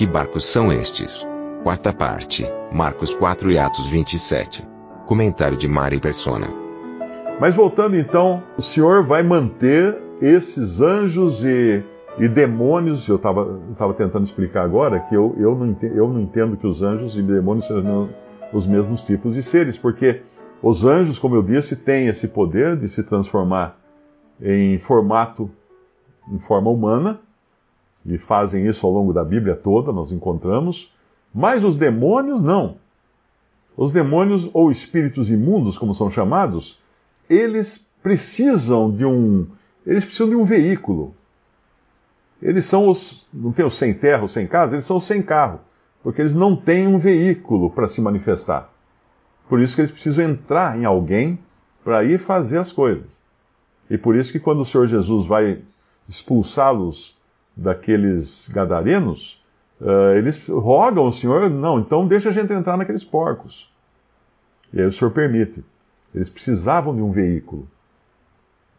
Que barcos são estes? Quarta parte, Marcos 4 e Atos 27. Comentário de Mari Persona. Mas voltando então, o Senhor vai manter esses anjos e, e demônios, eu estava tentando explicar agora que eu, eu, não entendo, eu não entendo que os anjos e demônios sejam os mesmos tipos de seres, porque os anjos, como eu disse, têm esse poder de se transformar em formato, em forma humana, e fazem isso ao longo da Bíblia toda, nós encontramos, mas os demônios não. Os demônios, ou espíritos imundos, como são chamados, eles precisam de um. Eles precisam de um veículo. Eles são os. Não tem os sem terra, os sem casa, eles são os sem carro. Porque eles não têm um veículo para se manifestar. Por isso que eles precisam entrar em alguém para ir fazer as coisas. E por isso que quando o Senhor Jesus vai expulsá-los daqueles gadarenos, uh, eles rogam ao Senhor, não, então deixa a gente entrar naqueles porcos. E aí o Senhor permite. Eles precisavam de um veículo.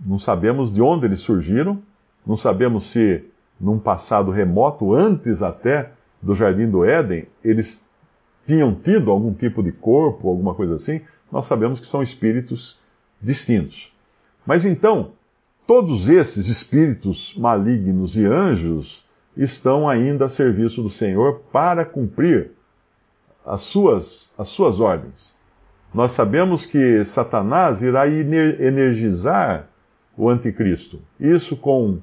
Não sabemos de onde eles surgiram, não sabemos se num passado remoto, antes até do Jardim do Éden, eles tinham tido algum tipo de corpo, alguma coisa assim. Nós sabemos que são espíritos distintos. Mas então, todos esses espíritos malignos e anjos estão ainda a serviço do Senhor para cumprir as suas, as suas ordens. Nós sabemos que Satanás irá energizar o anticristo. Isso com,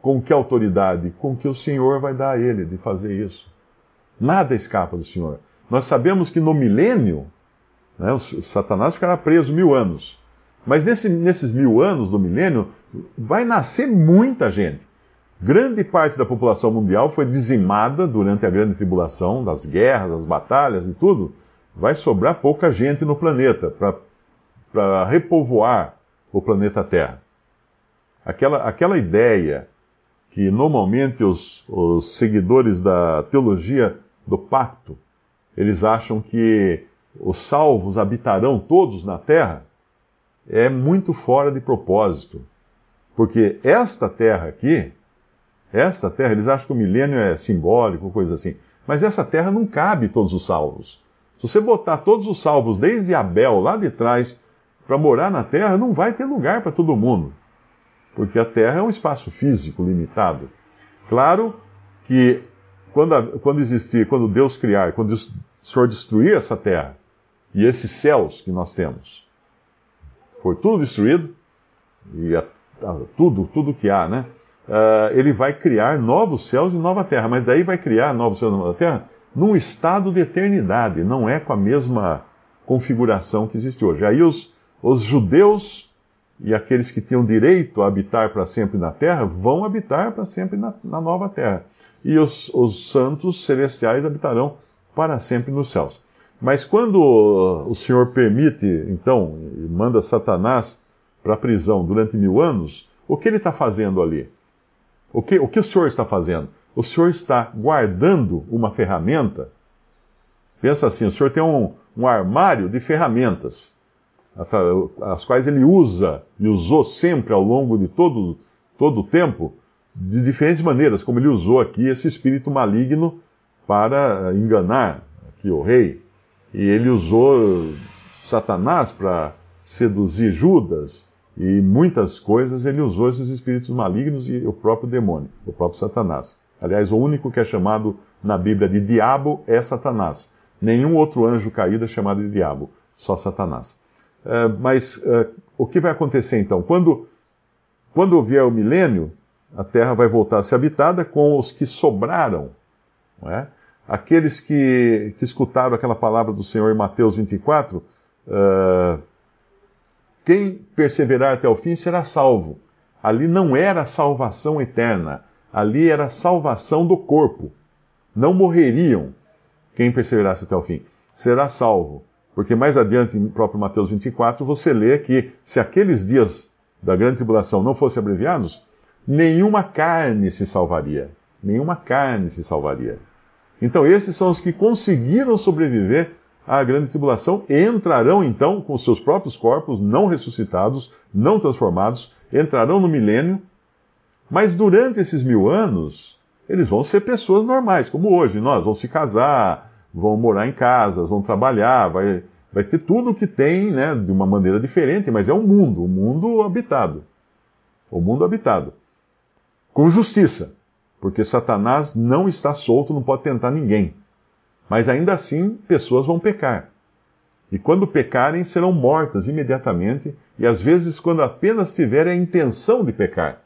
com que autoridade? Com que o Senhor vai dar a ele de fazer isso. Nada escapa do Senhor. Nós sabemos que no milênio, né, Satanás ficará preso mil anos. Mas nesse, nesses mil anos do milênio, vai nascer muita gente. Grande parte da população mundial foi dizimada durante a grande tribulação, das guerras, das batalhas e tudo. Vai sobrar pouca gente no planeta para repovoar o planeta Terra. Aquela, aquela ideia que normalmente os, os seguidores da teologia do pacto, eles acham que os salvos habitarão todos na Terra, é muito fora de propósito. Porque esta terra aqui, esta terra, eles acham que o milênio é simbólico, coisa assim. Mas essa terra não cabe todos os salvos. Se você botar todos os salvos desde Abel lá de trás para morar na terra, não vai ter lugar para todo mundo. Porque a terra é um espaço físico limitado. Claro que quando, quando existir, quando Deus criar, quando o Senhor destruir essa terra e esses céus que nós temos, for tudo destruído, e a, a, tudo, tudo que há, né? Uh, ele vai criar novos céus e nova terra, mas daí vai criar novos céus e nova terra num estado de eternidade, não é com a mesma configuração que existe hoje. Aí os, os judeus e aqueles que tinham direito a habitar para sempre na terra vão habitar para sempre na, na, nova terra. E os, os santos celestiais habitarão para sempre nos céus. Mas quando o Senhor permite, então, manda Satanás para a prisão durante mil anos, o que ele está fazendo ali? O que, o que o Senhor está fazendo? O Senhor está guardando uma ferramenta. Pensa assim: o Senhor tem um, um armário de ferramentas, as, quais ele usa e usou sempre ao longo de todo, todo o tempo, de diferentes maneiras, como ele usou aqui esse espírito maligno para enganar aqui o rei. E ele usou Satanás para seduzir Judas e muitas coisas. Ele usou esses espíritos malignos e o próprio demônio, o próprio Satanás. Aliás, o único que é chamado na Bíblia de diabo é Satanás. Nenhum outro anjo caído é chamado de diabo, só Satanás. Uh, mas uh, o que vai acontecer então? Quando, quando vier o milênio, a terra vai voltar a ser habitada com os que sobraram. Não é? Aqueles que, que escutaram aquela palavra do Senhor em Mateus 24, uh, ah, quem perseverar até o fim será salvo. Ali não era salvação eterna. Ali era salvação do corpo. Não morreriam quem perseverasse até o fim. Será salvo. Porque mais adiante, em próprio Mateus 24, você lê que se aqueles dias da grande tribulação não fossem abreviados, nenhuma carne se salvaria. Nenhuma carne se salvaria. Então, esses são os que conseguiram sobreviver à grande tribulação e entrarão então com seus próprios corpos, não ressuscitados, não transformados, entrarão no milênio, mas durante esses mil anos, eles vão ser pessoas normais, como hoje. Nós vão se casar, vão morar em casas, vão trabalhar, vai, vai ter tudo o que tem, né, de uma maneira diferente, mas é um mundo, um mundo habitado. O um mundo habitado. Com justiça, porque Satanás não está solto, não pode tentar ninguém. Mas ainda assim, pessoas vão pecar. E quando pecarem, serão mortas imediatamente, e às vezes quando apenas tiverem a intenção de pecar.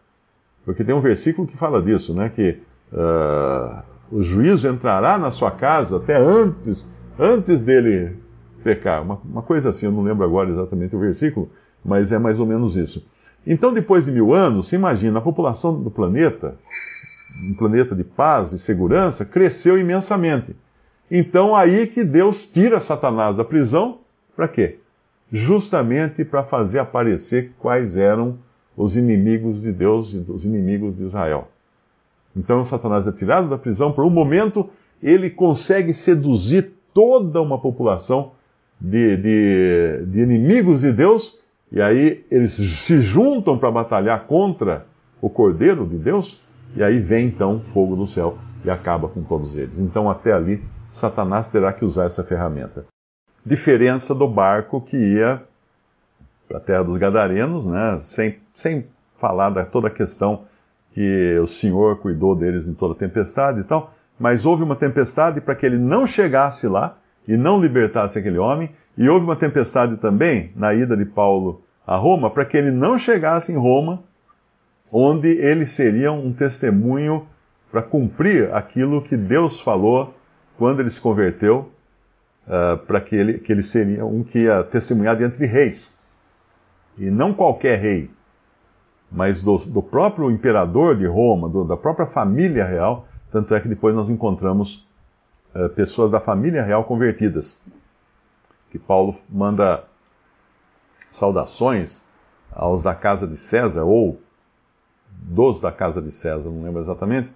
Porque tem um versículo que fala disso, né? Que uh, o juízo entrará na sua casa até antes, antes dele pecar. Uma, uma coisa assim, eu não lembro agora exatamente o versículo, mas é mais ou menos isso. Então, depois de mil anos, se imagina, a população do planeta, um planeta de paz e segurança, cresceu imensamente. Então, aí que Deus tira Satanás da prisão, para quê? Justamente para fazer aparecer quais eram os inimigos de Deus e os inimigos de Israel. Então Satanás é tirado da prisão, por um momento ele consegue seduzir toda uma população de, de, de inimigos de Deus, e aí eles se juntam para batalhar contra o Cordeiro de Deus, e aí vem então fogo do céu e acaba com todos eles. Então até ali Satanás terá que usar essa ferramenta. Diferença do barco que ia para a terra dos Gadarenos, né, sem, sem falar da toda a questão que o Senhor cuidou deles em toda a tempestade e tal, mas houve uma tempestade para que ele não chegasse lá e não libertasse aquele homem, e houve uma tempestade também na ida de Paulo a Roma para que ele não chegasse em Roma, onde ele seria um testemunho para cumprir aquilo que Deus falou quando ele se converteu, uh, para que ele, que ele seria um que ia testemunhar diante de reis. E não qualquer rei, mas do, do próprio imperador de Roma, do, da própria família real. Tanto é que depois nós encontramos uh, pessoas da família real convertidas. Que Paulo manda saudações aos da casa de César, ou dos da casa de César, não lembro exatamente.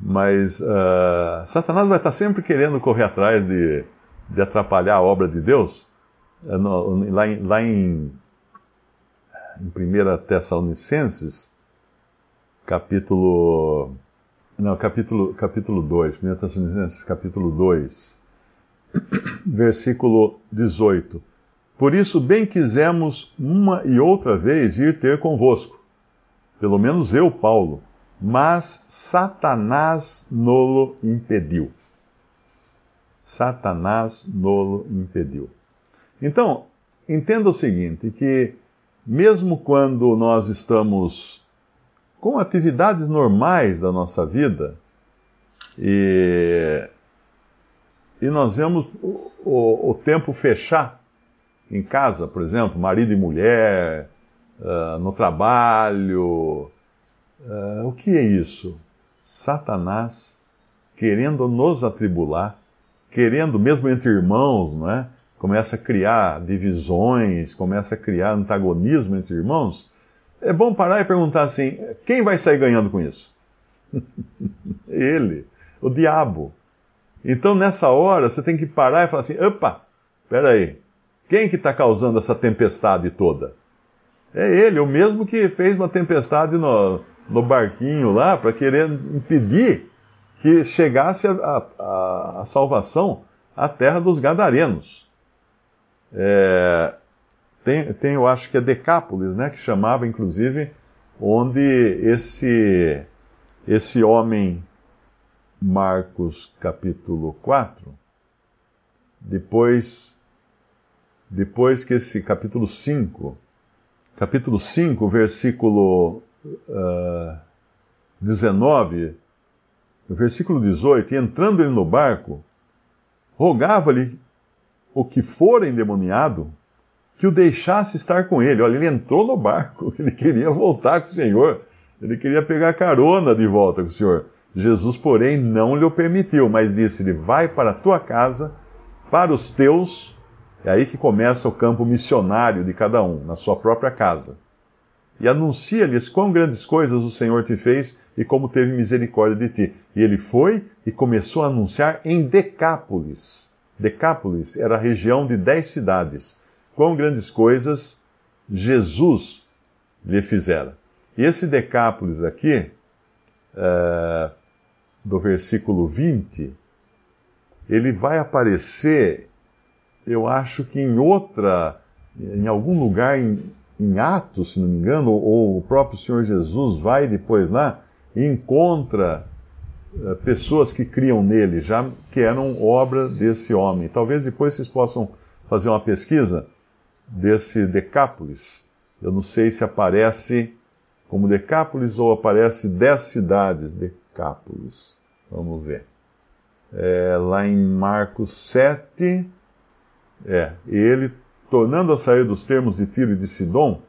Mas uh, Satanás vai estar sempre querendo correr atrás de, de atrapalhar a obra de Deus. No, lá, em, lá em em 1 Tessalonicenses, capítulo. Não, capítulo, capítulo 2, 1 Tessalonicenses, capítulo 2, versículo 18. Por isso, bem quisemos uma e outra vez ir ter convosco, pelo menos eu, Paulo, mas Satanás nolo impediu. Satanás nolo impediu. Então, entenda o seguinte, que mesmo quando nós estamos com atividades normais da nossa vida, e, e nós vemos o, o, o, tempo fechar em casa, por exemplo, marido e mulher, uh, no trabalho. Uh, o que é isso? Satanás querendo nos atribular, querendo, mesmo entre irmãos, não é? começa a criar divisões, começa a criar antagonismo entre irmãos, é bom parar e perguntar assim: quem vai sair ganhando com isso? Ele, o diabo. Então nessa hora você tem que parar e falar assim: opa, peraí, quem que está causando essa tempestade toda? É ele, o mesmo que fez uma tempestade no, no barquinho lá para querer impedir que chegasse a, a, a salvação à terra dos gadarenos. É, tem, tem, eu acho que é Decápolis, né, que chamava, inclusive, onde esse, esse homem, Marcos capítulo 4, depois, depois que esse capítulo 5, capítulo 5, versículo uh, 19, versículo 18, e entrando ele no barco, rogava-lhe o que for endemoniado, que o deixasse estar com ele. Olha, ele entrou no barco, ele queria voltar com o Senhor. Ele queria pegar carona de volta com o Senhor. Jesus, porém, não lhe permitiu, mas disse-lhe: Vai para a tua casa, para os teus. É aí que começa o campo missionário de cada um, na sua própria casa. E anuncia-lhes quão grandes coisas o Senhor te fez e como teve misericórdia de ti. E ele foi e começou a anunciar em Decápolis. Decápolis era a região de dez cidades. Quão grandes coisas Jesus lhe fizera. E esse Decápolis aqui, uh, do versículo 20, ele vai aparecer, eu acho que em outra, em algum lugar em, em Atos, se não me engano, ou o próprio Senhor Jesus vai depois lá e encontra uh, pessoas que criam nele, já que eram obra desse homem. Talvez depois vocês possam fazer uma pesquisa desse Decápolis. Eu não sei se aparece como Decápolis ou aparece dez cidades, Decápolis. Vamos ver. É, lá em Marcos 7, é, ele, tornando a sair dos termos de Tiro e de Sidom,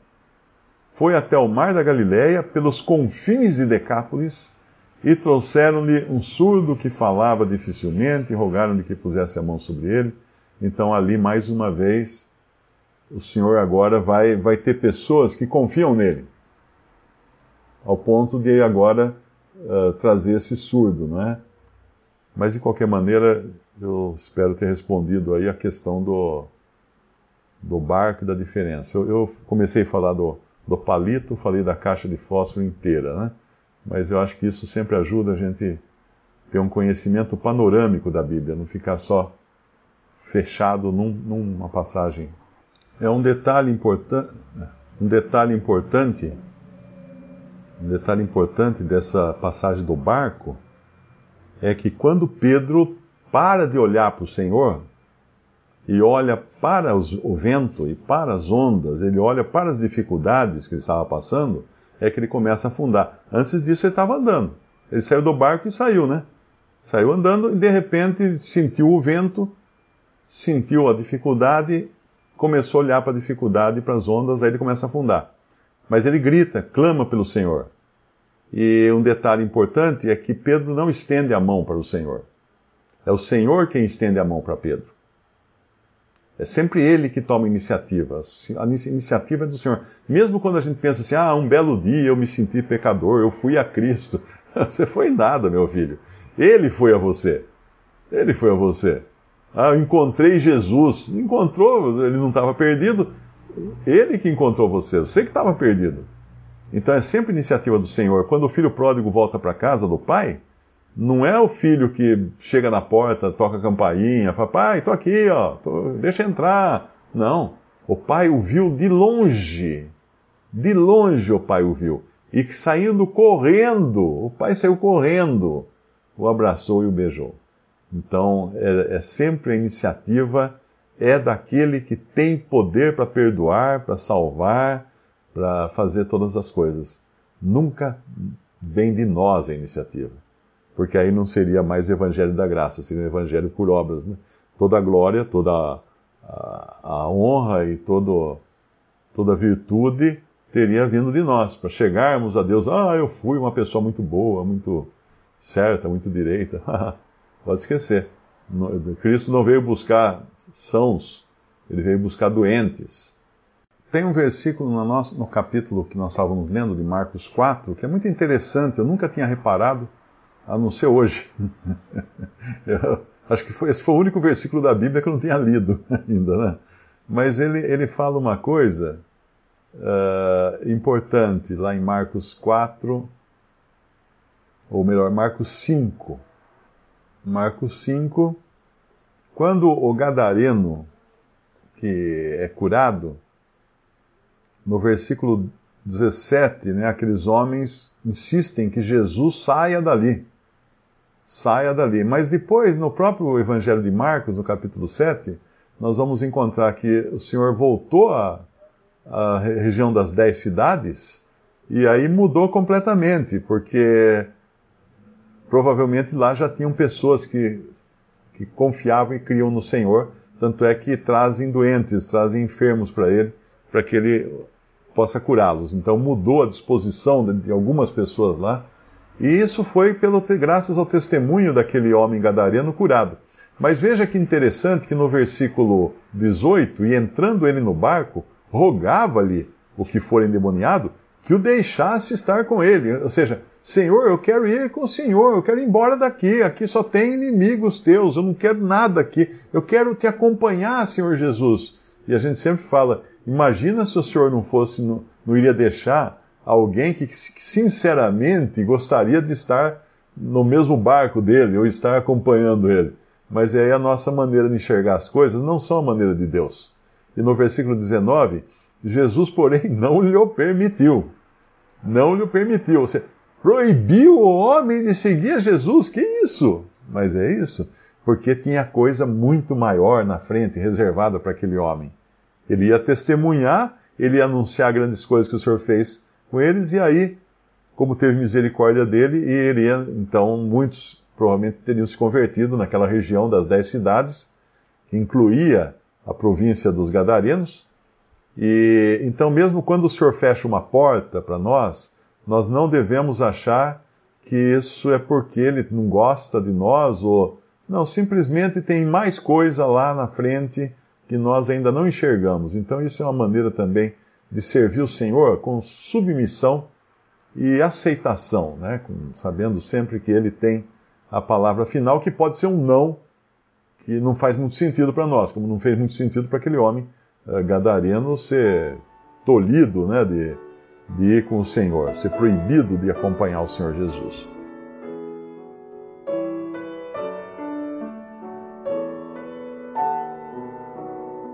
foi até o mar da Galileia, pelos confins de Decápolis, e trouxeram-lhe um surdo que falava dificilmente, e rogaram-lhe que pusesse a mão sobre ele. Então, ali, mais uma vez, o Senhor agora vai, vai ter pessoas que confiam nele ao ponto de agora uh, trazer esse surdo, não é? Mas de qualquer maneira, eu espero ter respondido aí a questão do, do barco e da diferença. Eu, eu comecei a falar do, do palito, falei da caixa de fósforo inteira, né? Mas eu acho que isso sempre ajuda a gente ter um conhecimento panorâmico da Bíblia, não ficar só fechado num, numa passagem. É um detalhe importante, um detalhe importante um detalhe importante dessa passagem do barco é que quando Pedro para de olhar para o Senhor e olha para os, o vento e para as ondas, ele olha para as dificuldades que ele estava passando, é que ele começa a afundar. Antes disso ele estava andando. Ele saiu do barco e saiu, né? Saiu andando e de repente sentiu o vento, sentiu a dificuldade, começou a olhar para a dificuldade e para as ondas, aí ele começa a afundar. Mas ele grita, clama pelo Senhor. E um detalhe importante é que Pedro não estende a mão para o Senhor. É o Senhor quem estende a mão para Pedro. É sempre ele que toma iniciativa. A iniciativa é do Senhor. Mesmo quando a gente pensa assim, ah, um belo dia eu me senti pecador, eu fui a Cristo. Você foi nada, meu filho. Ele foi a você. Ele foi a você. Ah, eu encontrei Jesus. Encontrou, ele não estava perdido. Ele que encontrou você, você que estava perdido. Então é sempre iniciativa do Senhor. Quando o filho pródigo volta para casa do pai, não é o filho que chega na porta, toca a campainha, fala, pai, tô aqui, ó, tô, deixa entrar. Não. O pai o viu de longe. De longe o pai o viu. E saindo correndo, o pai saiu correndo, o abraçou e o beijou. Então é, é sempre a iniciativa é daquele que tem poder para perdoar, para salvar, para fazer todas as coisas. Nunca vem de nós a iniciativa. Porque aí não seria mais evangelho da graça, seria evangelho por obras. Né? Toda a glória, toda a, a, a honra e todo, toda a virtude teria vindo de nós, para chegarmos a Deus. Ah, eu fui uma pessoa muito boa, muito certa, muito direita. Pode esquecer. Cristo não veio buscar sãos, ele veio buscar doentes. Tem um versículo no, nosso, no capítulo que nós estávamos lendo, de Marcos 4, que é muito interessante, eu nunca tinha reparado, a não ser hoje. eu, acho que foi, esse foi o único versículo da Bíblia que eu não tinha lido ainda, né? Mas ele, ele fala uma coisa uh, importante lá em Marcos 4, ou melhor, Marcos 5 Marcos 5, quando o gadareno, que é curado, no versículo 17, né, aqueles homens insistem que Jesus saia dali. Saia dali. Mas depois, no próprio Evangelho de Marcos, no capítulo 7, nós vamos encontrar que o Senhor voltou à, à região das dez cidades e aí mudou completamente, porque provavelmente lá já tinham pessoas que, que confiavam e criam no Senhor, tanto é que trazem doentes, trazem enfermos para ele, para que ele possa curá-los. Então mudou a disposição de, de algumas pessoas lá. E isso foi pelo graças ao testemunho daquele homem gadareno curado. Mas veja que interessante que no versículo 18, e entrando ele no barco, rogava-lhe o que for endemoniado que o deixasse estar com ele. Ou seja, Senhor, eu quero ir com o Senhor, eu quero ir embora daqui, aqui só tem inimigos teus, eu não quero nada aqui, eu quero te acompanhar, Senhor Jesus. E a gente sempre fala, imagina se o Senhor não fosse, não, não iria deixar alguém que, sinceramente gostaria de estar no mesmo barco dele, ou estar acompanhando ele. Mas é aí a nossa maneira de enxergar as coisas, não são a maneira de Deus. E no versículo 19, Jesus, porém, não lhe permitiu. Não lhe permitiu. Você proibiu o homem de seguir a Jesus. Que isso? Mas é isso. Porque tinha coisa muito maior na frente, reservada para aquele homem. Ele ia testemunhar, ele ia anunciar grandes coisas que o Senhor fez com eles, e aí, como teve misericórdia dele, e ele então, muitos provavelmente teriam se convertido naquela região das dez cidades, que incluía a província dos Gadarenos, e então, mesmo quando o Senhor fecha uma porta para nós, nós não devemos achar que isso é porque Ele não gosta de nós ou não, simplesmente tem mais coisa lá na frente que nós ainda não enxergamos. Então, isso é uma maneira também de servir o Senhor com submissão e aceitação, né? sabendo sempre que Ele tem a palavra final, que pode ser um não, que não faz muito sentido para nós, como não fez muito sentido para aquele homem uh, gadareno ser tolhido né, de, de ir com o Senhor, ser proibido de acompanhar o Senhor Jesus.